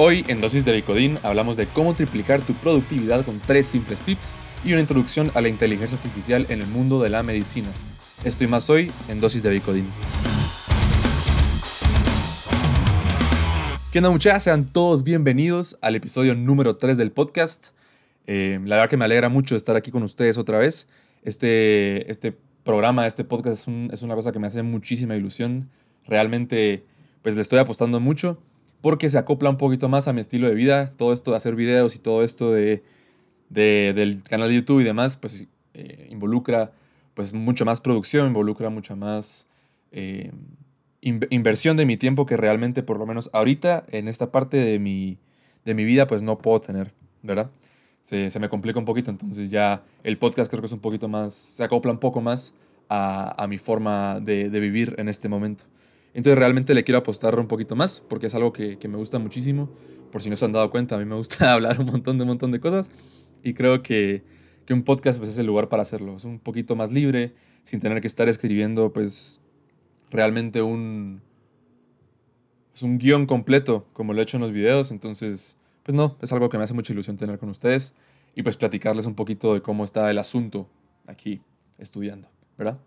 Hoy en Dosis de Bicodín hablamos de cómo triplicar tu productividad con tres simples tips y una introducción a la inteligencia artificial en el mundo de la medicina. Estoy más hoy en Dosis de Bicodín. ¿Qué onda muchachos? Sean todos bienvenidos al episodio número 3 del podcast. Eh, la verdad que me alegra mucho estar aquí con ustedes otra vez. Este, este programa, este podcast es, es una cosa que me hace muchísima ilusión. Realmente pues le estoy apostando mucho porque se acopla un poquito más a mi estilo de vida. Todo esto de hacer videos y todo esto de, del canal de YouTube y demás, pues eh, involucra pues mucho más producción, involucra mucha más eh, inversión de mi tiempo que realmente por lo menos ahorita en esta parte de mi, de mi vida pues no puedo tener, ¿verdad? Se, me complica un poquito, entonces ya el podcast creo que es un poquito más, se acopla un poco más a, mi forma de, de vivir en este momento. Entonces realmente le quiero apostar un poquito más porque es algo que, me gusta muchísimo. Por si no se han dado cuenta, a mí me gusta hablar un montón de montón de cosas y creo que, un podcast pues, es el lugar para hacerlo. Es un poquito más libre, sin tener que estar escribiendo pues realmente un, es un guion completo como lo he hecho en los videos. Entonces, pues no, es algo que me hace mucha ilusión tener con ustedes y pues platicarles un poquito de cómo está el asunto aquí estudiando, ¿verdad?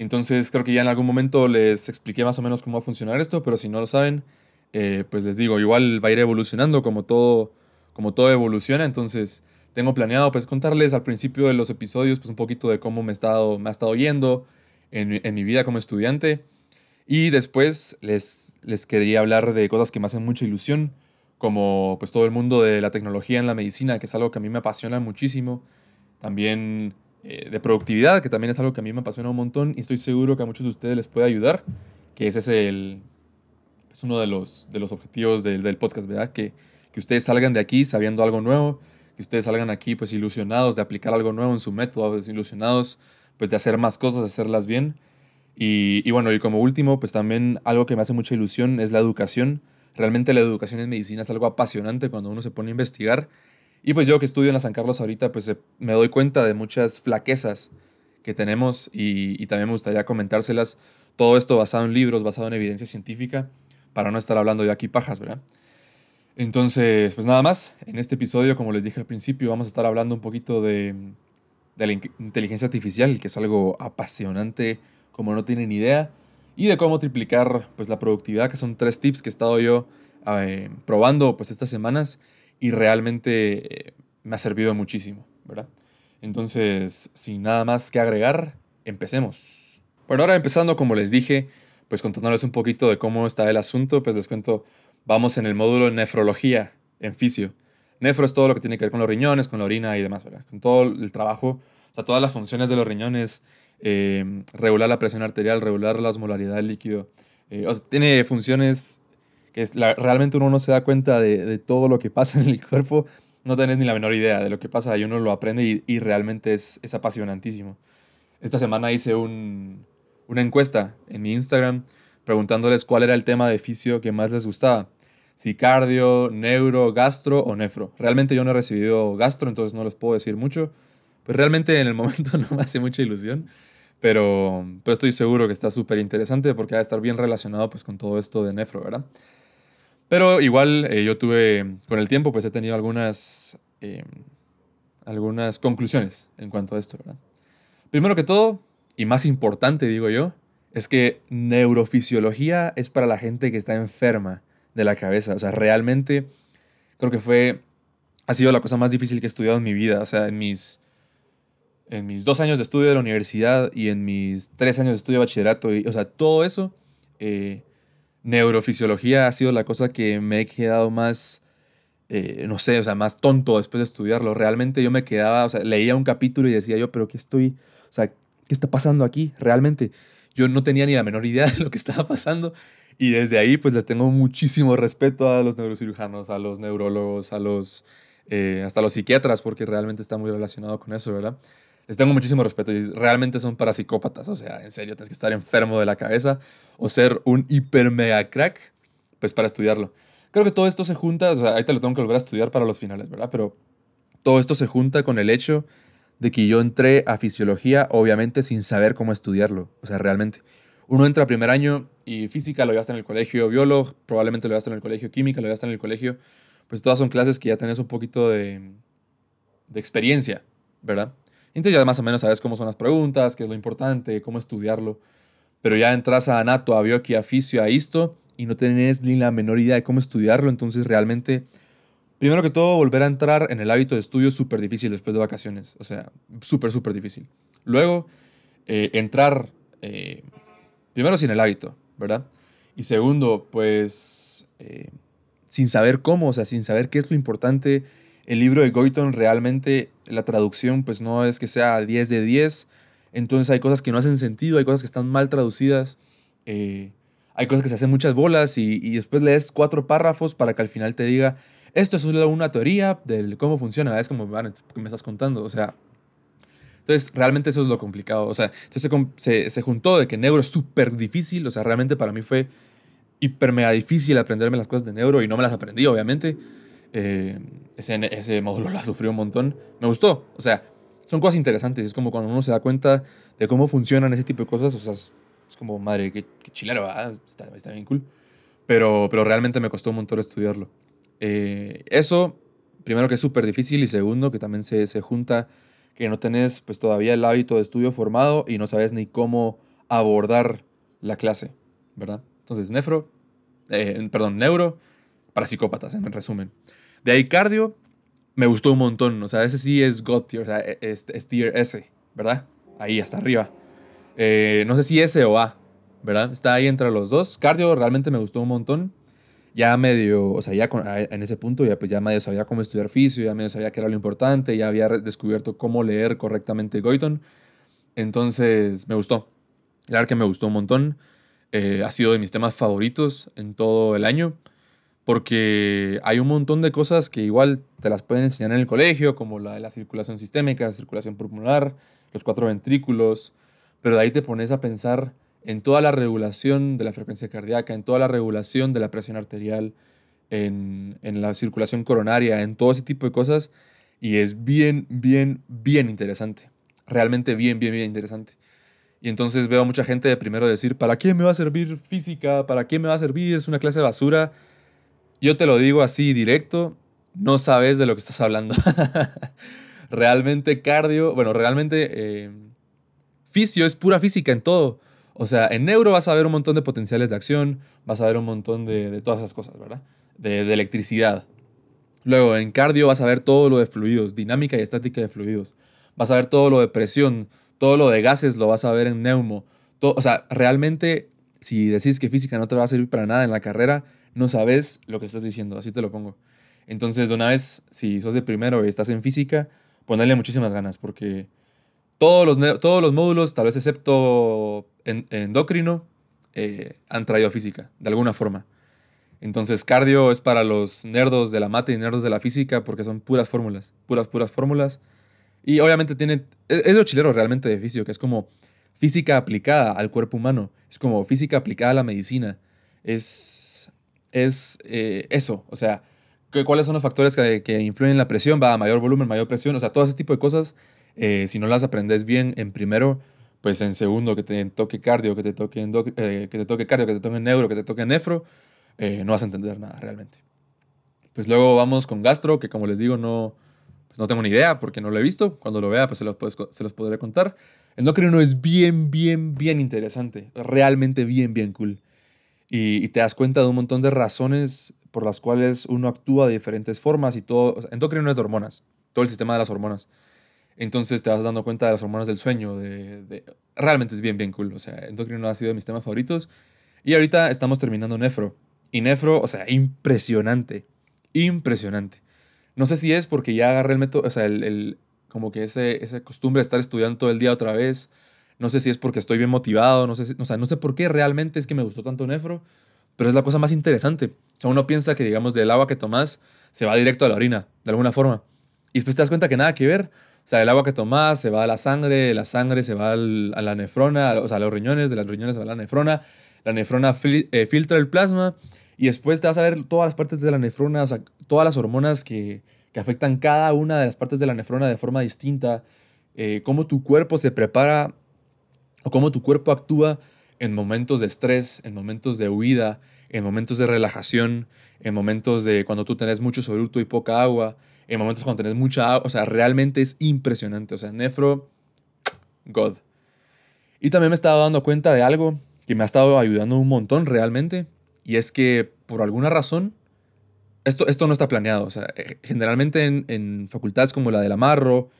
Entonces creo que ya en algún momento les expliqué más o menos cómo va a funcionar esto, pero si no lo saben, eh, pues les digo, igual va a ir evolucionando como todo, como todo evoluciona. Entonces tengo planeado pues contarles al principio de los episodios pues un poquito de cómo me, he estado, me ha estado yendo en, en mi vida como estudiante. Y después les, les quería hablar de cosas que me hacen mucha ilusión, como pues todo el mundo de la tecnología en la medicina, que es algo que a mí me apasiona muchísimo. También eh, de productividad, que también es algo que a mí me apasiona un montón y estoy seguro que a muchos de ustedes les puede ayudar, que ese es, el, es uno de los, de los objetivos del, del podcast, ¿verdad? Que, que ustedes salgan de aquí sabiendo algo nuevo, que ustedes salgan aquí pues ilusionados de aplicar algo nuevo en su método, pues, ilusionados pues de hacer más cosas, de hacerlas bien. Y, y, bueno, y como último, pues también algo que me hace mucha ilusión es la educación. Realmente la educación en medicina es algo apasionante cuando uno se pone a investigar y pues yo que estudio en la San Carlos ahorita, pues eh, me doy cuenta de muchas flaquezas que tenemos y, también me gustaría comentárselas. Todo esto basado en libros, basado en evidencia científica, para no estar hablando de aquí pajas, ¿verdad? Entonces, pues nada más, en este episodio, como les dije al principio, vamos a estar hablando un poquito de, de la inteligencia artificial, que es algo apasionante como no tienen idea, y de cómo triplicar pues, la productividad, que son tres tips que he estado yo eh, probando pues, estas semanas y realmente eh, me ha servido muchísimo, ¿verdad? Entonces, sin nada más que agregar, empecemos. Bueno, ahora empezando, como les dije, pues contándoles un poquito de cómo está el asunto, pues les cuento, vamos en el módulo nefrología en fisio. Nefro es todo lo que tiene que ver con los riñones, con la orina y demás, ¿verdad? Con todo el trabajo, o sea, todas las funciones de los riñones, eh, regular la presión arterial, regular la osmolaridad del líquido. Eh, o sea, tiene funciones que es realmente uno no se da cuenta de, todo lo que pasa en el cuerpo, no tenés ni la menor idea de lo que pasa y uno lo aprende y, realmente es, es, apasionantísimo. Esta semana hice un, una encuesta en mi Instagram preguntándoles cuál era el tema de fisio que más les gustaba. Si cardio, neuro, gastro o nefro. Realmente yo no he recibido gastro, entonces no les puedo decir mucho. Pues realmente en el momento no me hace mucha ilusión. Pero, pero estoy seguro que está súper interesante porque va a estar bien relacionado pues, con todo esto de nefro, ¿verdad? Pero igual eh, yo tuve, con el tiempo, pues he tenido algunas, eh, algunas conclusiones en cuanto a esto, ¿verdad? Primero que todo, y más importante, digo yo, es que neurofisiología es para la gente que está enferma de la cabeza. O sea, realmente creo que fue, ha sido la cosa más difícil que he estudiado en mi vida. O sea, en mis, en mis dos años de estudio de la universidad y en mis tres años de estudio de bachillerato, y, o sea, todo eso eh, neurofisiología ha sido la cosa que me he quedado más, eh, no sé, o sea, más tonto después de estudiarlo. Realmente yo me quedaba, o sea, leía un capítulo y decía yo, pero ¿qué estoy, o sea, qué está pasando aquí? Realmente yo no tenía ni la menor idea de lo que estaba pasando. Y desde ahí, pues les tengo muchísimo respeto a los neurocirujanos, a los neurólogos, a los, eh, hasta los psiquiatras, porque realmente está muy relacionado con eso, ¿verdad? Les tengo muchísimo respeto y realmente son para psicópatas. O sea, en serio, tienes que estar enfermo de la cabeza o ser un hiper mega crack, pues para estudiarlo. Creo que todo esto se junta, o sea, ahorita lo tengo que volver a estudiar para los finales, ¿verdad? Pero todo esto se junta con el hecho de que yo entré a fisiología, obviamente sin saber cómo estudiarlo. O sea, realmente. Uno entra a primer año y física lo llevaste en el colegio, biólogo probablemente lo llevaste en el colegio, química lo llevaste en el colegio, pues todas son clases que ya tenés un poquito de, de experiencia, ¿verdad? Entonces ya más o menos sabes cómo son las preguntas, qué es lo importante, cómo estudiarlo. Pero ya entras a Anato, a Bioqui, a Fisio, a y no tenés ni la menor idea de cómo estudiarlo. Entonces realmente, primero que todo, volver a entrar en el hábito de estudio es súper difícil después de vacaciones. O sea, súper, súper difícil. Luego, eh, entrar, eh, primero sin el hábito, ¿verdad? Y segundo, pues eh, sin saber cómo, o sea, sin saber qué es lo importante. El libro de Goyton realmente, la traducción, pues no es que sea 10 de 10 entonces hay cosas que no hacen sentido, hay cosas que están mal traducidas, eh, hay cosas que se hacen muchas bolas y, después lees cuatro párrafos para que al final te diga, esto es una teoría de cómo funciona, es como, me estás contando? O sea, entonces realmente eso es lo complicado, o sea, entonces se, se, juntó de que neuro es súper difícil, o sea, realmente para mí fue hiper mega difícil aprenderme las cosas de neuro y no me las aprendí, obviamente. Eh, ese, ese módulo la sufrió un montón. Me gustó, o sea, son cosas interesantes. Es como cuando uno se da cuenta de cómo funcionan ese tipo de cosas. O sea, es, como, madre, qué, qué chilero, está, está, bien cool. Pero, pero realmente me costó un montón estudiarlo. Eh, eso, primero que es súper difícil y segundo que también se, se junta que no tenés pues todavía el hábito de estudio formado y no sabes ni cómo abordar la clase, ¿verdad? Entonces, nefro, eh, perdón, neuro para psicópatas, en resumen. De ahí cardio, me gustó un montón. O sea, ese sí es God tier, o sea, e, es, tier S, ¿verdad? Ahí, hasta arriba. Eh, no sé si S o A, ¿verdad? Está ahí entre los dos. Cardio realmente me gustó un montón. Ya medio, o sea, ya en ese punto ya pues ya medio sabía cómo estudiar fisio, ya medio sabía que era lo importante, ya había descubierto cómo leer correctamente Goiton. Entonces, me gustó. Claro que me gustó un montón. Eh, ha sido de mis temas favoritos en todo el año porque hay un montón de cosas que igual te las pueden enseñar en el colegio, como la de la circulación sistémica, circulación pulmonar, los cuatro ventrículos, pero de ahí te pones a pensar en toda la regulación de la frecuencia cardíaca, en toda la regulación de la presión arterial, en, en la circulación coronaria, en todo ese tipo de cosas, y es bien, bien, bien interesante. Realmente bien, bien, bien interesante. Y entonces veo a mucha gente de primero decir, ¿para qué me va a servir física? ¿Para qué me va a servir? Es una clase de basura. Yo te lo digo así directo, no sabes de lo que estás hablando. realmente cardio, bueno, realmente eh, fisio es pura física en todo. O sea, en neuro vas a ver un montón de potenciales de acción, vas a ver un montón de, todas esas cosas, ¿verdad? De, de, electricidad. Luego, en cardio vas a ver todo lo de fluidos, dinámica y estática de fluidos. Vas a ver todo lo de presión, todo lo de gases lo vas a ver en neumo. Todo, o sea, realmente, si decís que física no te va a servir para nada en la carrera, no sabes lo que estás diciendo, así te lo pongo. Entonces, de una vez, si sos de primero y estás en física, ponerle muchísimas ganas, porque todos los, todos los módulos, tal vez excepto en, endocrino, eh, han traído física, de alguna forma. Entonces, cardio es para los nerdos de la mate y nerdos de la física, porque son puras fórmulas, puras, puras fórmulas. Y obviamente tiene, es, es lo chilero realmente de físico, que es como física aplicada al cuerpo humano, es como física aplicada a la medicina. Es, es eh, eso, o sea, cuáles son los factores que, influyen en la presión, va a mayor volumen, mayor presión, o sea, todo ese tipo de cosas, eh, si no las aprendes bien en primero, pues en segundo que te toque cardio, que te toque, eh, que te toque cardio, que te toque neuro, que te toque nefro, no vas a entender nada realmente. Pues luego vamos con gastro, que como les digo, no, pues no tengo ni idea porque no lo he visto. Cuando lo vea, pues se los, se los podré contar. Endocrino es bien, bien, bien interesante. Realmente bien, bien cool y, te das cuenta de un montón de razones por las cuales uno actúa de diferentes formas y todo. O endocrino es de hormonas, todo el sistema de las hormonas. Entonces te vas dando cuenta de las hormonas del sueño. De, realmente es bien, bien cool. O sea, endocrino ha sido de mis temas favoritos. Y ahorita estamos terminando nefro. Y nefro, o sea, impresionante. Impresionante. No sé si es porque ya agarré el método, o sea, el, como que ese, esa costumbre de estar estudiando todo el día otra vez no sé si es porque estoy bien motivado, no sé, o sea, no sé por qué realmente es que me gustó tanto Nefro, pero es la cosa más interesante. O sea, uno piensa que, digamos, del agua que tomas se va directo a la orina, de alguna forma. Y después te das cuenta que nada que ver. O sea, el agua que tomas se va a la sangre, la sangre se va a la nefrona, o sea, a los riñones, de los riñones se va a la nefrona, la nefrona eh, filtra el plasma y después te vas a ver todas las partes de la nefrona, o sea, todas las hormonas que, que afectan cada una de las partes de la nefrona de forma distinta, eh, cómo tu cuerpo se prepara o cómo tu cuerpo actúa en momentos de estrés, en momentos de huida, en momentos de relajación, en momentos de cuando tú tenés mucho sobruto y poca agua, en momentos cuando tenés mucha agua. O sea, realmente es impresionante. O sea, Nefro, God. Y también me estaba dando cuenta de algo que me ha estado ayudando un montón realmente. Y es que por alguna razón, esto, esto no está planeado. O sea, eh, generalmente en, en facultades como la del Amarro,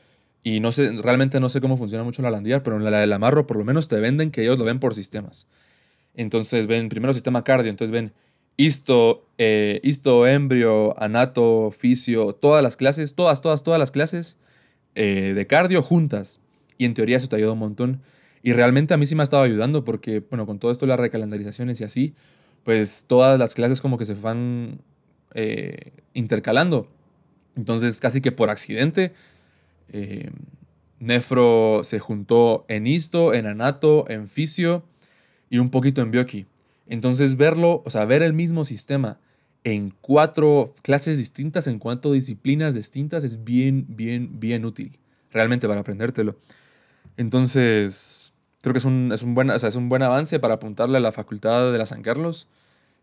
y no sé, realmente no sé cómo funciona mucho la Landiar, pero en la del Amarro por lo menos te venden que ellos lo ven por sistemas. Entonces ven primero sistema cardio, entonces ven histo, eh, histo, embrio, anato, fisio, todas las clases, todas, todas, todas las clases eh, de cardio juntas. Y en teoría eso te ayuda un montón. Y realmente a mí sí me ha estado ayudando porque, bueno, con todo esto las recalendarizaciones y así, pues todas las clases como que se van eh, intercalando. Entonces casi que por accidente, Nefro se juntó en histo, en anato, en fisio y un poquito en bioki. Entonces verlo, o sea, ver el mismo sistema en cuatro clases distintas, en cuatro disciplinas distintas, es bien, bien, bien útil, realmente para aprendértelo. Entonces, creo que es un, es un, buen, es un buen avance para apuntarle a la facultad de la San Carlos.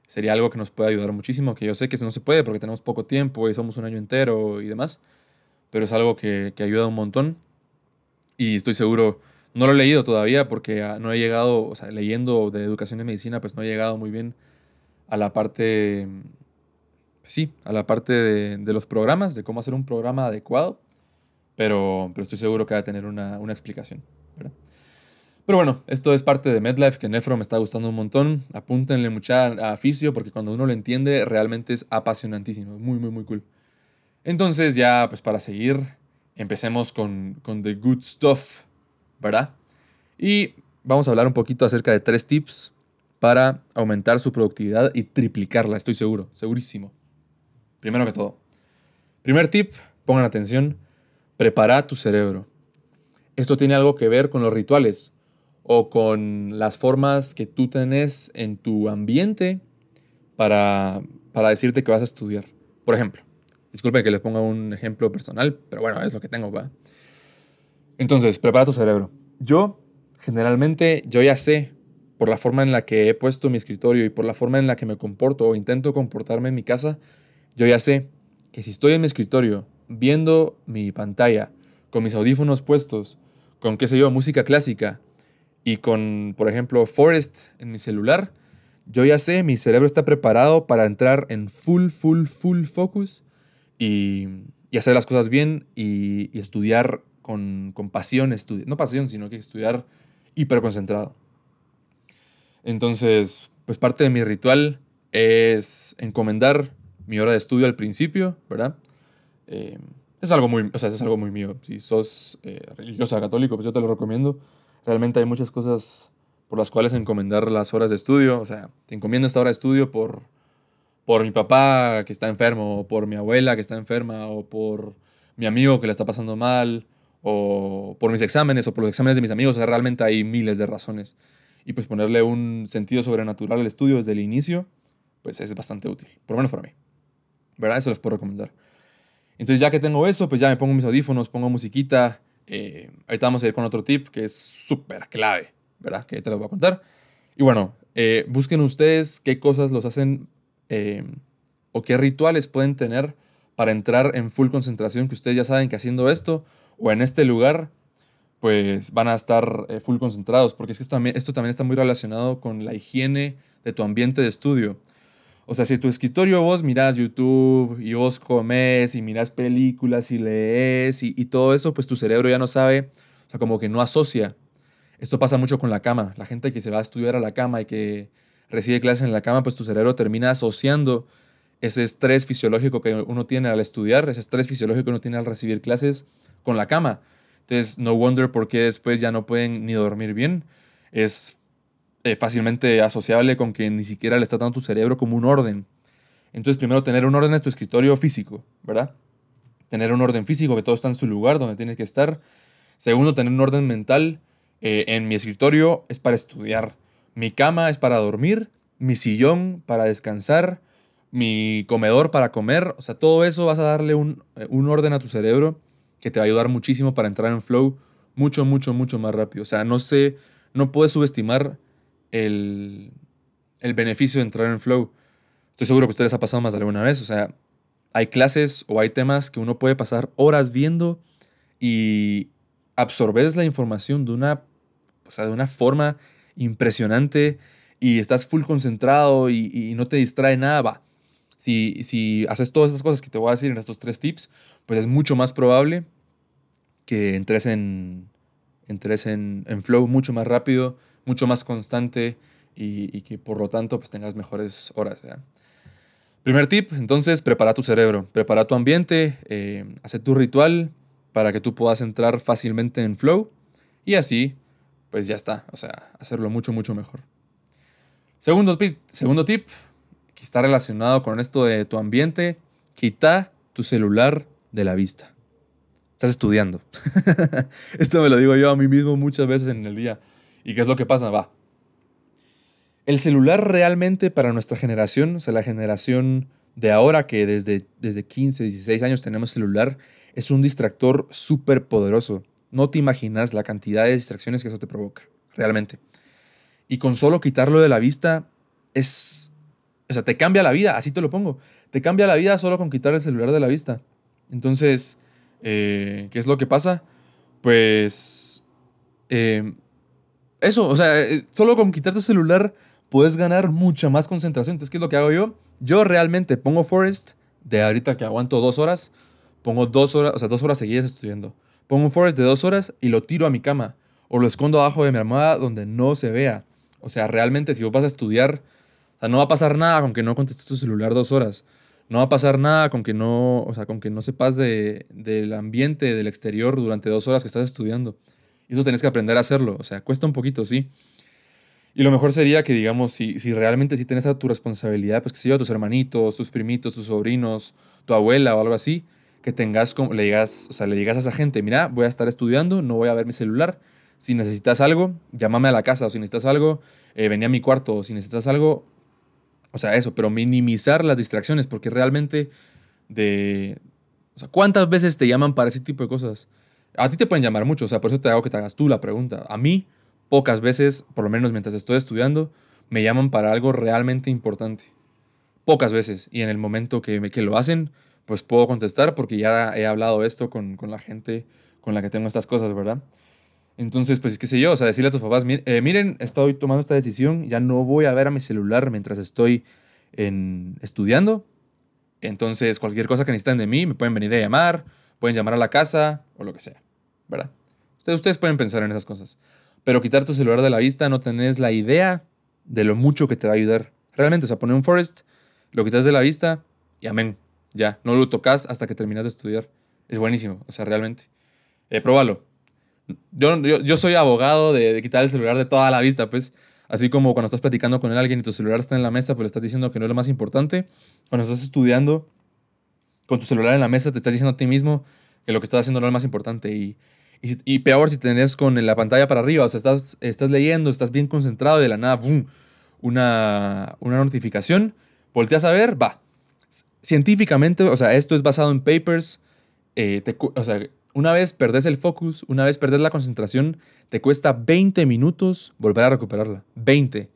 Sería algo que nos puede ayudar muchísimo, que yo sé que no se puede porque tenemos poco tiempo y somos un año entero y demás, pero es algo que, que ayuda un montón y estoy seguro no lo he leído todavía porque ah, no he llegado, o sea, leyendo de educación y medicina, pues no he llegado muy bien a la parte, pues sí, a la parte de, los programas, de cómo hacer un programa adecuado, pero, pero estoy seguro que va a tener una, explicación, Pero bueno, esto es parte de MedLife, que Nefro me está gustando un montón. Apúntenle mucha a Fisio, porque cuando uno lo entiende, realmente es apasionantísimo. Muy, muy, muy cool. Entonces, ya, pues para seguir, empecemos con, con The Good Stuff. ¿verdad? Y vamos a hablar un poquito acerca de tres tips para aumentar su productividad y triplicarla, estoy seguro, segurísimo. Primero que todo. Primer tip, pongan atención, prepara tu cerebro. Esto tiene algo que ver con los rituales o con las formas que tú tenés en tu ambiente para, para decirte que vas a estudiar. Por ejemplo, disculpen que les ponga un ejemplo personal, pero bueno, es lo que tengo, ¿va? Entonces, prepara tu cerebro. Yo, generalmente, yo ya sé, por la forma en la que he puesto mi escritorio y por la forma en la que me comporto o intento comportarme en mi casa, yo ya sé que si estoy en mi escritorio viendo mi pantalla, con mis audífonos puestos, con, qué sé yo, música clásica y con, por ejemplo, Forest en mi celular, yo ya sé, mi cerebro está preparado para entrar en full, full, full focus y, hacer las cosas bien y, estudiar con, con pasión, no pasión, sino que estudiar hiperconcentrado. Entonces, pues parte de mi ritual es encomendar mi hora de estudio al principio, ¿verdad? Eh, es algo muy, o sea, es algo muy mío. Si sos eh, religiosa católico, pues yo te lo recomiendo. Realmente hay muchas cosas por las cuales encomendar las horas de estudio. O sea, te encomiendo esta hora de estudio por, por mi papá que está enfermo, o por mi abuela que está enferma, o por mi amigo que le está pasando mal, o por mis exámenes o por los exámenes de mis amigos. O sea, realmente hay miles de razones. Y pues ponerle un sentido sobrenatural al estudio desde el inicio, pues es bastante útil, por lo menos para mí. ¿Verdad? Eso les puedo recomendar. Entonces ya que tengo eso, pues ya me pongo mis audífonos, pongo musiquita. Eh, ahorita vamos a ir con otro tip que es súper clave, ¿verdad? Que te lo voy a contar. Y bueno, eh, busquen ustedes qué cosas los hacen eh, o qué rituales pueden tener para entrar en full concentración, que ustedes ya saben que haciendo esto o en este lugar, pues van a estar eh, full concentrados, porque es que esto también, esto también está muy relacionado con la higiene de tu ambiente de estudio. O sea, si tu escritorio vos mirás YouTube y vos comes y mirás películas y lees y, y, todo eso, pues tu cerebro ya no sabe, o sea, como que no asocia. Esto pasa mucho con la cama. La gente que se va a estudiar a la cama y que recibe clases en la cama, pues tu cerebro termina asociando ese estrés fisiológico que uno tiene al estudiar, ese estrés fisiológico que uno tiene al recibir clases, con la cama. Entonces, no wonder por qué después ya no pueden ni dormir bien. Es eh, fácilmente asociable con que ni siquiera le estás dando tu cerebro como un orden. Entonces, primero, tener un orden en tu escritorio físico, ¿verdad? Tener un orden físico, que todo está en su lugar donde tiene que estar. Segundo, tener un orden mental. Eh, en mi escritorio es para estudiar. Mi cama es para dormir. Mi sillón para descansar. Mi comedor para comer. O sea, todo eso vas a darle un, eh, un orden a tu cerebro que te va a ayudar muchísimo para entrar en flow mucho, mucho, mucho más rápido. O sea, no sé, no puedes subestimar el, el beneficio de entrar en flow. Estoy seguro que ustedes ha pasado más de alguna vez. O sea, hay clases o hay temas que uno puede pasar horas viendo y absorbes la información de una, o sea, de una forma impresionante y estás full concentrado y, no te distrae nada, va. Si, si haces todas esas cosas que te voy a decir en estos tres tips, pues es mucho más probable que entres en, entres en, en flow mucho más rápido, mucho más constante y, que por lo tanto pues tengas mejores horas. Primer tip, entonces, prepara tu cerebro, prepara tu ambiente, eh, hace tu ritual para que tú puedas entrar fácilmente en flow y así, pues ya está, o sea, hacerlo mucho, mucho mejor. Segundo segundo tip que está relacionado con esto de tu ambiente, quita tu celular de la vista. Estás estudiando. esto me lo digo yo a mí mismo muchas veces en el día. ¿Y qué es lo que pasa? Va. El celular realmente para nuestra generación, o sea, la generación de ahora que desde, desde 15, 16 años tenemos celular, es un distractor súper poderoso. No te imaginas la cantidad de distracciones que eso te provoca, realmente. Y con solo quitarlo de la vista es... O sea, te cambia la vida, así te lo pongo. Te cambia la vida solo con quitar el celular de la vista. Entonces, eh, ¿Qué es lo que pasa? Pues... Eh, eso, o sea, eh, solo con quitar tu celular puedes ganar mucha más concentración. Entonces, ¿qué es lo que hago yo? Yo realmente pongo Forest de ahorita que aguanto dos horas, pongo dos horas, o sea, dos horas seguidas estudiando. Pongo un Forest de dos horas y lo tiro a mi cama o lo escondo abajo de mi almohada donde no se vea. O sea, realmente si vos vas a estudiar, o no va a pasar nada con que no contestes tu celular dos horas no va a pasar nada con que no, o sea, con que no sepas de, del ambiente, del exterior durante dos horas que estás estudiando. Y eso tenés que aprender a hacerlo. O sea, cuesta un poquito, sí. Y lo mejor sería que, digamos, si, si realmente sí tienes a tu responsabilidad, pues que sé yo, tus hermanitos, tus primitos, tus sobrinos, tu abuela o algo así, que tengas como, le digas, o sea, le digas a esa gente, mira, voy a estar estudiando, no voy a ver mi celular. Si necesitas algo, llámame a la casa, o si necesitas algo, eh, vení a mi cuarto, o si necesitas algo, o sea, eso, pero minimizar las distracciones, porque realmente de... O sea, ¿cuántas veces te llaman para ese tipo de cosas? A ti te pueden llamar mucho, o sea, por eso te hago que te hagas tú la pregunta. A mí, pocas veces, por lo menos mientras estoy estudiando, me llaman para algo realmente importante. Pocas veces. Y en el momento que, que lo hacen, pues puedo contestar porque ya he hablado esto con, con la gente con la que tengo estas cosas, ¿verdad? Entonces, pues qué sé yo, o sea, decirle a tus papás, eh, miren, estoy tomando esta decisión, ya no voy a ver a mi celular mientras estoy en, estudiando. Entonces, cualquier cosa que necesiten de mí, me pueden venir a llamar, pueden llamar a la casa o lo que sea, ¿verdad? Ustedes, ustedes pueden pensar en esas cosas. Pero quitar tu celular de la vista no tenés la idea de lo mucho que te va a ayudar. Realmente, o sea, poner un forest, lo quitas de la vista y amén. Ya, no lo tocas hasta que terminas de estudiar. Es buenísimo, o sea, realmente. Eh, próbalo. Yo, yo, soy abogado de, quitar el celular de toda la vista, pues. Así como cuando estás platicando con alguien y tu celular está en la mesa, pues le estás diciendo que no es lo más importante. Cuando estás estudiando con tu celular en la mesa, te estás diciendo a ti mismo que lo que estás haciendo no es lo más importante. Y, y, peor si tenés con la pantalla para arriba, o sea, estás, estás leyendo, estás bien concentrado y de la nada, ¡boom! Una, una notificación, volteas a ver, va. Científicamente, o sea, esto es basado en papers, eh, o sea, una vez perdés el focus, una vez perdés la concentración, te cuesta 20 minutos volver a recuperarla. 20.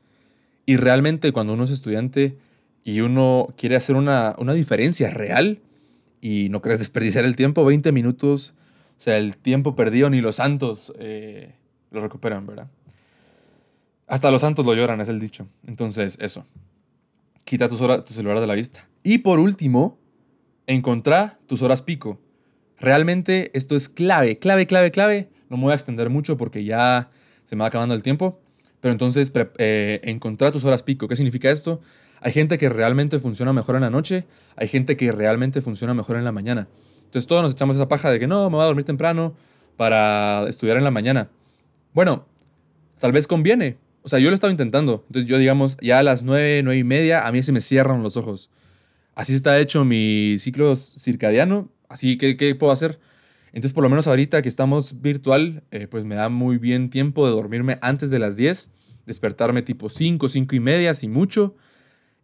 Y realmente cuando uno es estudiante y uno quiere hacer una, diferencia real y no quieres desperdiciar el tiempo, 20 minutos, o sea, el tiempo perdido ni los santos eh, lo recuperan, ¿verdad? Hasta los santos lo lloran, es el dicho. Entonces, eso. Quita tus horas, tu celular de la vista. Y por último, encontrá tus horas pico. Realmente esto es clave, clave, clave, clave. No me voy a extender mucho porque ya se me va acabando el tiempo. Pero entonces, eh, encontrar tus horas pico. ¿Qué significa esto? Hay gente que realmente funciona mejor en la noche, hay gente que realmente funciona mejor en la mañana. Entonces todos nos echamos esa paja de que no, me voy a dormir temprano para estudiar en la mañana. Bueno, tal vez conviene. O sea, yo lo he estado intentando. Entonces yo, digamos, ya a las nueve, nueve y media, a mí se me cierran los ojos. Así está hecho mi ciclo circadiano Así que, ¿qué puedo hacer? Entonces, por lo menos ahorita que estamos virtual, eh, pues me da muy bien tiempo de dormirme antes de las 10, despertarme tipo 5, 5 y media, sin mucho,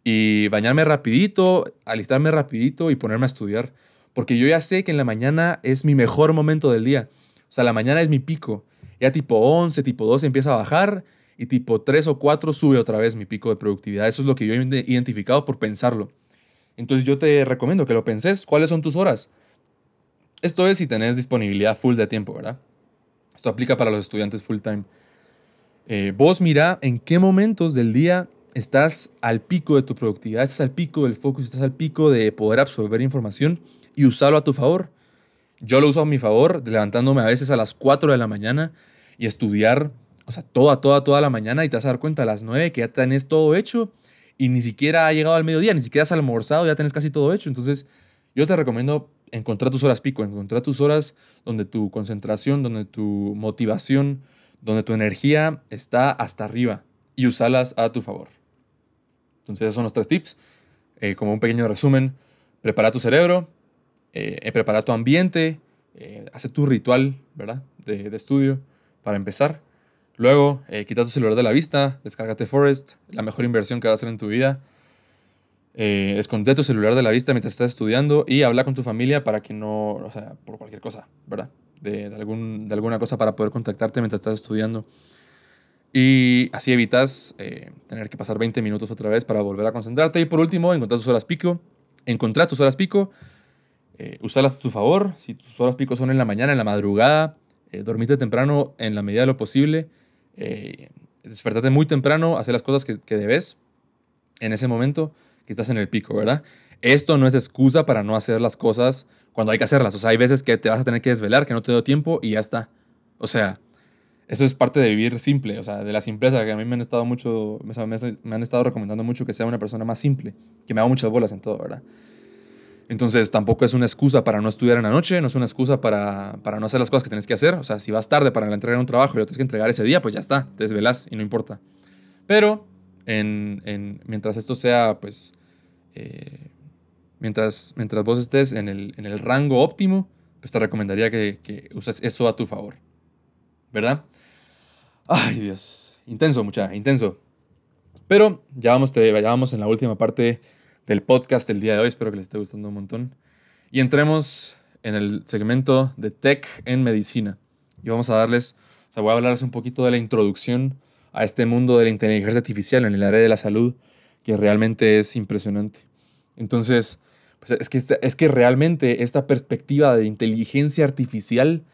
y bañarme rapidito, alistarme rapidito y ponerme a estudiar. Porque yo ya sé que en la mañana es mi mejor momento del día. O sea, la mañana es mi pico. Ya tipo 11, tipo 12 empieza a bajar y tipo 3 o 4 sube otra vez mi pico de productividad. Eso es lo que yo he identificado por pensarlo. Entonces yo te recomiendo que lo penses. ¿Cuáles son tus horas? Esto es si tenés disponibilidad full de tiempo, ¿verdad? Esto aplica para los estudiantes full time. Eh, vos mira en qué momentos del día estás al pico de tu productividad, estás al pico del focus, estás al pico de poder absorber información y usarlo a tu favor. Yo lo uso a mi favor, levantándome a veces a las 4 de la mañana y estudiar, o sea, toda, toda, toda la mañana y te vas a dar cuenta a las 9 que ya tenés todo hecho y ni siquiera ha llegado al mediodía, ni siquiera has almorzado, ya tenés casi todo hecho. Entonces, yo te recomiendo encontrar tus horas pico, encontrar tus horas donde tu concentración, donde tu motivación, donde tu energía está hasta arriba y usarlas a tu favor. Entonces, esos son los tres tips. Eh, como un pequeño resumen, prepara tu cerebro, eh, eh, prepara tu ambiente, hace tu ritual, ¿verdad? De, de, estudio para empezar. Luego, quita tu celular de la vista, descárgate Forest, la mejor inversión que vas a hacer en tu vida. esconde tu celular de la vista mientras estás estudiando y habla con tu familia para que no, o sea, por cualquier cosa, ¿verdad? De, algún, de alguna cosa para poder contactarte mientras estás estudiando. Y así evitas eh, tener que pasar 20 minutos otra vez para volver a concentrarte. Y por último, encontrar tus horas pico. Encontrar tus horas pico, eh, usarlas a tu favor. Si tus horas pico son en la mañana, en la madrugada, eh, dormirte temprano en la medida de lo posible. Eh, despertarte muy temprano, hacer las cosas que, que debes en ese momento que estás en el pico, ¿verdad? Esto no es excusa para no hacer las cosas cuando hay que hacerlas. O sea, hay veces que te vas a tener que desvelar, que no te dio tiempo y ya está. O sea, eso es parte de vivir simple, o sea, de la simpleza, que a mí me han estado mucho, me han estado recomendando mucho que sea una persona más simple, que me haga muchas bolas en todo, ¿verdad? Entonces tampoco es una excusa para no estudiar en la noche, no es una excusa para, para no hacer las cosas que tienes que hacer. O sea, si vas tarde para entregar un trabajo y lo tienes que entregar ese día, pues ya está, te desvelas y no importa. Pero en, en, mientras esto sea, pues, eh, mientras, mientras vos estés en el, en el rango óptimo, pues te recomendaría que, que uses eso a tu favor, ¿verdad? Ay, Dios. Intenso, mucha, intenso. Pero ya vamos, te, ya vamos en la última parte del podcast del día de hoy. Espero que les esté gustando un montón. Y entremos en el segmento de Tech en Medicina. Y vamos a darles, o sea, voy a hablarles un poquito de la introducción a este mundo de la inteligencia artificial en el área de la salud, que realmente es impresionante. Entonces, pues es, que es que realmente esta perspectiva de inteligencia artificial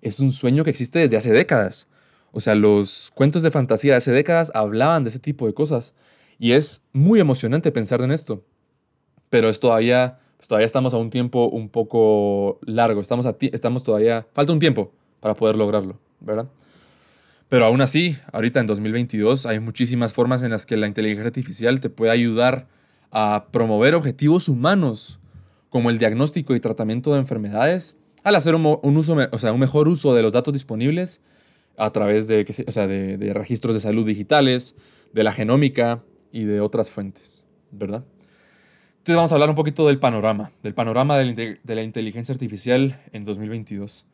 es un sueño que existe desde hace décadas. O sea, los cuentos de fantasía de hace décadas hablaban de ese tipo de cosas. Y es muy emocionante pensar en esto. Pero es todavía, pues todavía estamos a un tiempo un poco largo. Estamos, a estamos todavía... Falta un tiempo para poder lograrlo, ¿verdad? Pero aún así, ahorita en 2022 hay muchísimas formas en las que la inteligencia artificial te puede ayudar a promover objetivos humanos, como el diagnóstico y tratamiento de enfermedades, al hacer un, uso, o sea, un mejor uso de los datos disponibles a través de, o sea, de, registros de salud digitales, de la genómica y de otras fuentes, ¿verdad? Entonces vamos a hablar un poquito del panorama, del panorama de la, inteligencia artificial en 2022.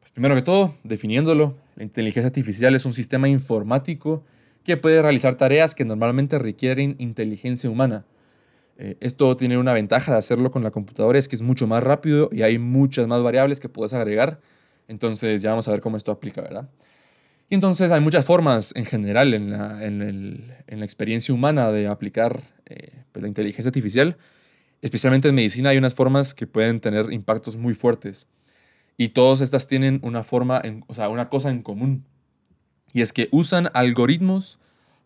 Pues primero que todo, definiéndolo, la inteligencia artificial es un sistema informático que puede realizar tareas que normalmente requieren inteligencia humana. Eh, esto tiene una ventaja de hacerlo con la computadora, es que es mucho más rápido y hay muchas más variables que puedes agregar. Entonces ya vamos a ver cómo esto aplica, ¿verdad? Y entonces hay muchas formas en general en la, en el, en la experiencia humana de aplicar eh, pues la inteligencia artificial. Especialmente en medicina hay unas formas que pueden tener impactos muy fuertes. Y todas estas tienen una forma, o sea, una cosa en común. Y es que usan algoritmos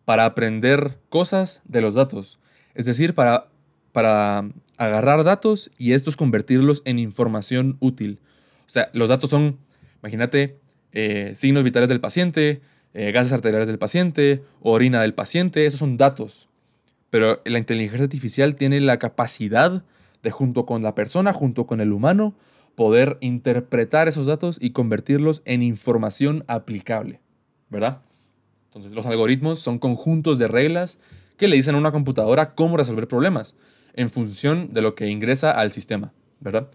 para aprender cosas de los datos. Es decir, para, para agarrar datos y estos convertirlos en información útil. O sea, los datos son, imagínate, eh, signos vitales del paciente, eh, gases arteriales del paciente, orina del paciente, esos son datos. Pero la inteligencia artificial tiene la capacidad de junto con la persona, junto con el humano, poder interpretar esos datos y convertirlos en información aplicable, ¿verdad? Entonces los algoritmos son conjuntos de reglas que le dicen a una computadora cómo resolver problemas en función de lo que ingresa al sistema, ¿verdad?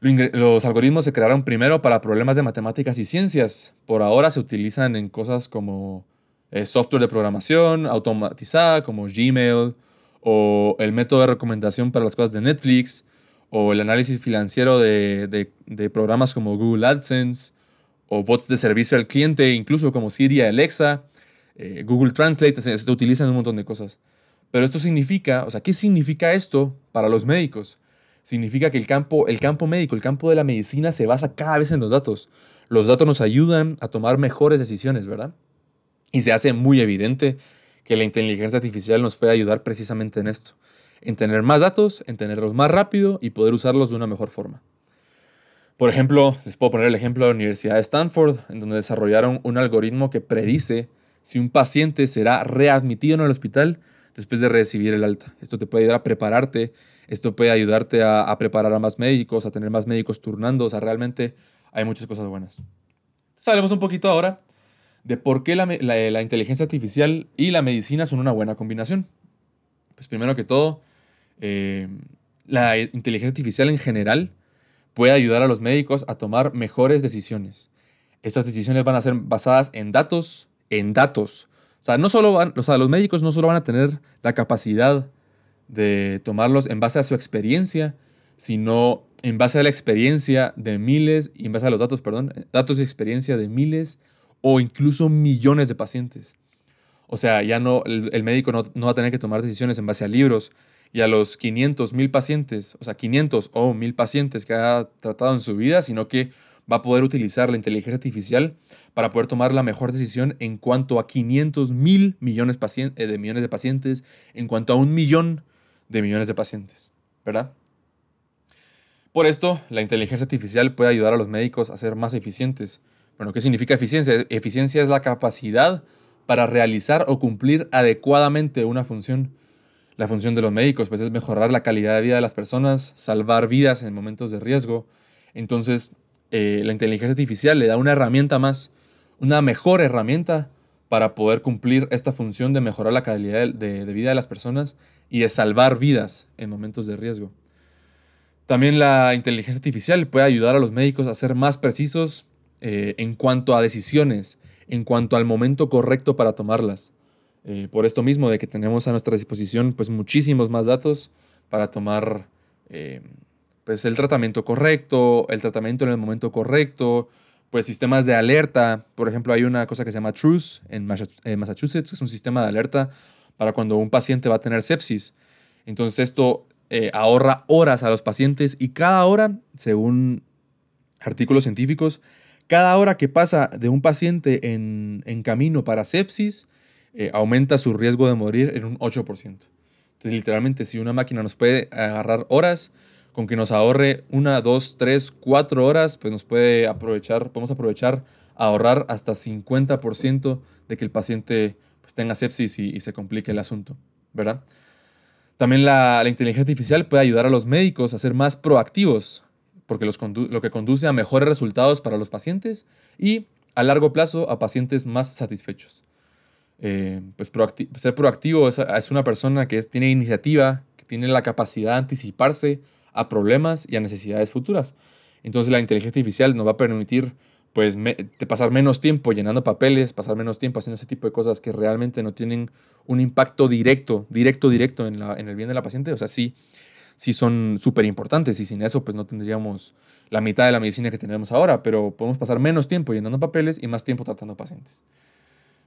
Los algoritmos se crearon primero para problemas de matemáticas y ciencias. Por ahora se utilizan en cosas como eh, software de programación automatizada como Gmail o el método de recomendación para las cosas de Netflix o el análisis financiero de, programas como Google AdSense o bots de servicio al cliente, incluso como Siri Alexa. eh, Google Translate, se, se utilizan un montón de cosas. Pero esto significa, o sea, ¿qué significa esto para los médicos? Significa que el campo, el campo médico, el campo de la medicina se basa cada vez en los datos. Los datos nos ayudan a tomar mejores decisiones, ¿verdad? Y se hace muy evidente que la inteligencia artificial nos puede ayudar precisamente en esto, en tener más datos, en tenerlos más rápido y poder usarlos de una mejor forma. Por ejemplo, les puedo poner el ejemplo de la Universidad de Stanford, en donde desarrollaron un algoritmo que predice si un paciente será readmitido en el hospital después de recibir el alta. Esto te puede ayudar a prepararte, esto puede ayudarte a, preparar a más médicos, a tener más médicos turnando, o sea, realmente hay muchas cosas buenas. Entonces hablemos un poquito ahora de por qué la, inteligencia artificial y la medicina son una buena combinación. Pues primero que todo, eh, la inteligencia artificial en general puede ayudar a los médicos a tomar mejores decisiones. Estas decisiones van a ser basadas en datos, en datos. O sea, no solo van, o sea, los médicos no solo van a tener la capacidad de tomarlos en base a su experiencia, sino en base a la experiencia de miles, y en base a los datos, perdón, datos y experiencia de miles o incluso millones de pacientes. O sea, ya no, el, médico no, va a tener que tomar decisiones en base a libros y a los 500, mil pacientes, o sea, 500 o 1000 pacientes que ha tratado en su vida, sino que va a poder utilizar la inteligencia artificial para poder tomar la mejor decisión en cuanto a 500 mil millones eh, de millones de pacientes, en cuanto a un millón de millones de pacientes, ¿verdad? Por esto, la inteligencia artificial puede ayudar a los médicos a ser más eficientes. Bueno, ¿qué significa eficiencia? Eficiencia es la capacidad para realizar o cumplir adecuadamente una función. La función de los médicos pues, es mejorar la calidad de vida de las personas, salvar vidas en momentos de riesgo. Entonces, eh, la inteligencia artificial le da una herramienta más, una mejor herramienta para poder cumplir esta función de mejorar la calidad de, de vida de las personas y de salvar vidas en momentos de riesgo. También la inteligencia artificial puede ayudar a los médicos a ser más precisos eh, en cuanto a decisiones, en cuanto al momento correcto para tomarlas. Eh, por esto mismo de que tenemos a nuestra disposición pues muchísimos más datos para tomar eh, pues el tratamiento correcto, el tratamiento en el momento correcto, pues sistemas de alerta. Por ejemplo, hay una cosa que se llama Truce en Massachusetts, que es un sistema de alerta para cuando un paciente va a tener sepsis. Entonces esto eh, ahorra horas a los pacientes y cada hora, según artículos científicos, cada hora que pasa de un paciente en, camino para sepsis, eh, aumenta su riesgo de morir en un 8%. Entonces, literalmente, si una máquina nos puede agarrar horas, con que nos ahorre una, dos, tres, cuatro horas, pues nos puede aprovechar, podemos aprovechar ahorrar hasta 50% de que el paciente pues, tenga sepsis y, se complique el asunto, ¿verdad? También la, inteligencia artificial puede ayudar a los médicos a ser más proactivos, porque lo que conduce a mejores resultados para los pacientes y a largo plazo a pacientes más satisfechos. Eh, pues ser proactivo es, una persona que tiene iniciativa, que tiene la capacidad de anticiparse a problemas y a necesidades futuras. Entonces la inteligencia artificial nos va a permitir pues pasar menos tiempo llenando papeles, pasar menos tiempo haciendo ese tipo de cosas que realmente no tienen un impacto directo, directo, directo en, en el bien de la paciente. O sea, sí, sí son súper importantes y sin eso pues no tendríamos la mitad de la medicina que tenemos ahora, pero podemos pasar menos tiempo llenando papeles y más tiempo tratando pacientes.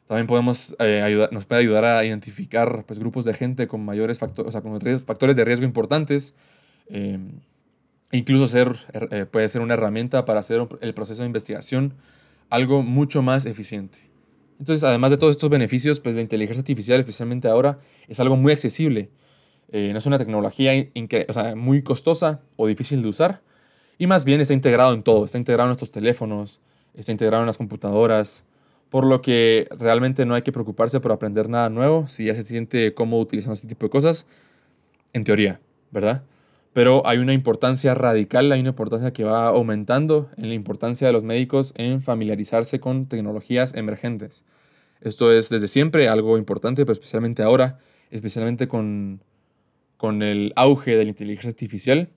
También podemos, eh, ayudar, nos puede ayudar a identificar pues, grupos de gente con mayores factores, con factores de riesgo importantes. Eh, Incluso ser, er, eh, puede ser una herramienta para hacer el proceso de investigación algo mucho más eficiente. Entonces, además de todos estos beneficios, pues la inteligencia artificial, especialmente ahora, es algo muy accesible. Eh, no es una tecnología muy costosa o difícil de usar. Y más bien está integrado en todo. Está integrado en nuestros teléfonos, está integrado en las computadoras. Por lo que realmente no hay que preocuparse por aprender nada nuevo si ya se siente cómodo utilizando este tipo de cosas. En teoría, ¿verdad? pero hay una importancia radical, hay una importancia que va aumentando en la importancia de los médicos en familiarizarse con tecnologías emergentes. Esto es desde siempre algo importante, pero especialmente ahora, especialmente con, con el auge de la inteligencia artificial,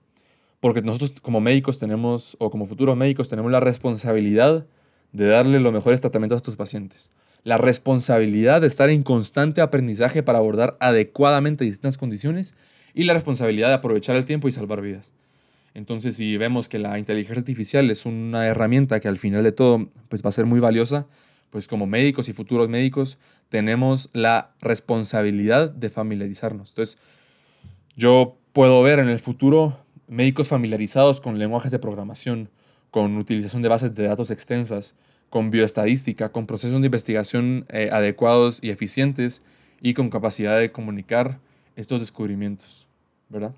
porque nosotros como médicos tenemos, o como futuros médicos, tenemos la responsabilidad de darle los mejores tratamientos a estos pacientes. La responsabilidad de estar en constante aprendizaje para abordar adecuadamente distintas condiciones y la responsabilidad de aprovechar el tiempo y salvar vidas. Entonces, si vemos que la inteligencia artificial es una herramienta que al final de todo pues, va a ser muy valiosa, pues como médicos y futuros médicos, tenemos la responsabilidad de familiarizarnos. Entonces, yo puedo ver en el futuro médicos familiarizados con lenguajes de programación, con utilización de bases de datos extensas, con bioestadística, con procesos de investigación eh, adecuados y eficientes y con capacidad de comunicar estos descubrimientos, ¿verdad?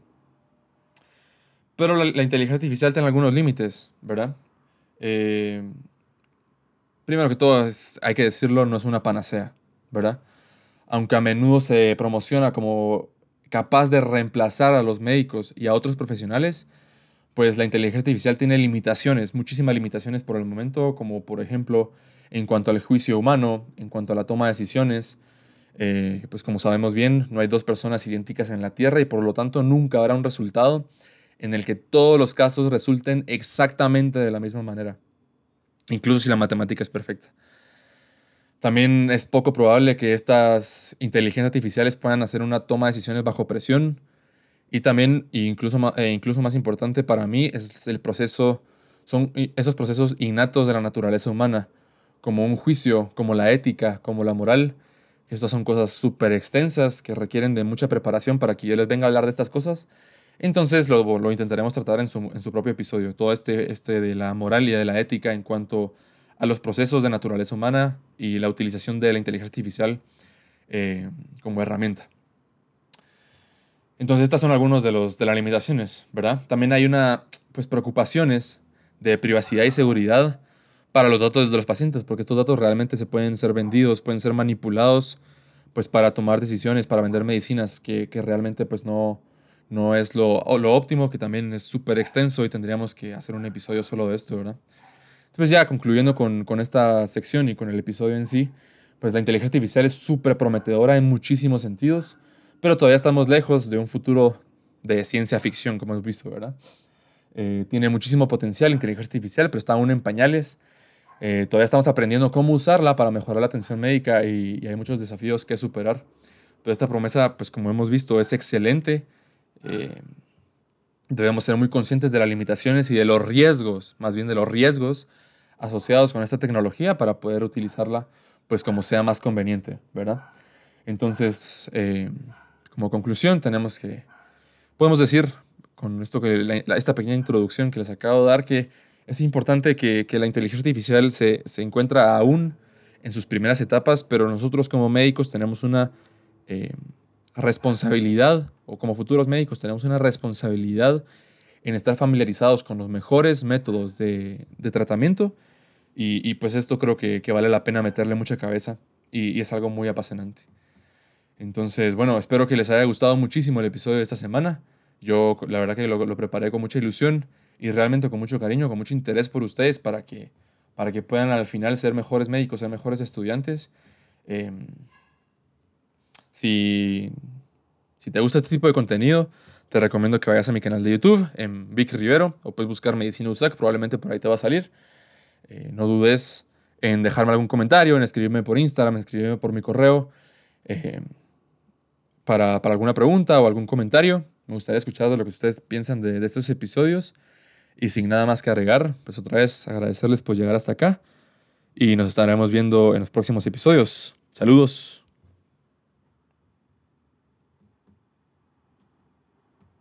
Pero la, inteligencia artificial tiene algunos límites, ¿verdad? Eh, primero que todo, hay que decirlo, no es una panacea, ¿verdad? Aunque a menudo se promociona como capaz de reemplazar a los médicos y a otros profesionales, pues la inteligencia artificial tiene limitaciones, muchísimas limitaciones por el momento, como por ejemplo en cuanto al juicio humano, en cuanto a la toma de decisiones. Eh, pues como sabemos bien, no hay dos personas idénticas en la Tierra y por lo tanto nunca habrá un resultado en el que todos los casos resulten exactamente de la misma manera, incluso si la matemática es perfecta. También es poco probable que estas inteligencias artificiales puedan hacer una toma de decisiones bajo presión. Y también, incluso, eh, incluso más importante para mí, es el proceso, son esos procesos innatos de la naturaleza humana, como un juicio, como la ética, como la moral. Estas son cosas súper extensas que requieren de mucha preparación para que yo les venga a hablar de estas cosas. Entonces lo, lo intentaremos tratar en su, en su, propio episodio, todo este, este de la moral y de la ética en cuanto los procesos de naturaleza humana y la utilización de la inteligencia artificial eh, como herramienta. Entonces estas son algunas de, los, de las limitaciones, ¿verdad? También hay una, pues, preocupaciones de privacidad y seguridad para los datos de los pacientes, porque estos datos realmente se pueden ser vendidos, pueden ser manipulados, pues para tomar decisiones, para vender medicinas, que, que realmente pues no, no es lo, lo óptimo, que también es súper extenso y tendríamos que hacer un episodio solo de esto, ¿verdad? Entonces ya concluyendo con, con esta sección y con el episodio en sí, pues la inteligencia artificial es súper prometedora en muchísimos sentidos, pero todavía estamos lejos de un futuro de ciencia ficción, como hemos visto, ¿verdad? Eh, tiene muchísimo potencial inteligencia artificial, pero está aún en pañales. Eh, todavía estamos aprendiendo cómo usarla para mejorar la atención médica y, y, hay muchos desafíos que superar. Pero esta promesa, pues como hemos visto, es excelente. Eh, debemos ser muy conscientes de las limitaciones y de los riesgos, más bien de los riesgos asociados con esta tecnología para poder utilizarla pues como sea más conveniente, ¿verdad? Entonces, eh, como conclusión, tenemos que, podemos decir con esto que esta pequeña introducción que les acabo de dar, que es importante que, que la inteligencia artificial se, se, encuentra aún en sus primeras etapas, pero nosotros como médicos tenemos una eh, responsabilidad, o como futuros médicos tenemos una responsabilidad en estar familiarizados con los mejores métodos de, de tratamiento y, pues esto creo que, vale la pena meterle mucha cabeza y, es algo muy apasionante. Entonces, bueno, espero que les haya gustado muchísimo el episodio de esta semana. Yo la verdad que lo, preparé con mucha ilusión y realmente con mucho cariño, con mucho interés por ustedes para que, para que puedan al final ser mejores médicos, ser mejores estudiantes. Em, si, si te gusta este tipo de contenido, te recomiendo que vayas a mi canal de YouTube, en Vic Rivero, o puedes buscar Medicina USAC, probablemente por ahí te va a salir. Eh, no dudes en dejarme algún comentario, en escribirme por Instagram, en escribirme por mi correo eh, para, alguna pregunta o algún comentario. Me gustaría escuchar de lo que ustedes piensan de, de estos episodios. Y sin nada más que agregar, pues otra vez agradecerles por llegar hasta acá. Y nos estaremos viendo en los próximos episodios. Saludos.